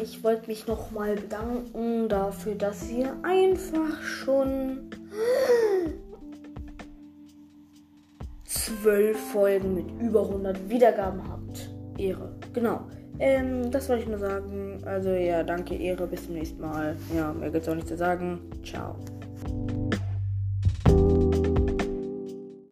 ich wollte mich nochmal bedanken dafür, dass ihr einfach schon zwölf Folgen mit über 100 Wiedergaben habt. Ehre. Genau. Ähm, das wollte ich nur sagen. Also ja, danke, Ehre. Bis zum nächsten Mal. Ja, mehr gibt's auch nicht zu sagen. Ciao.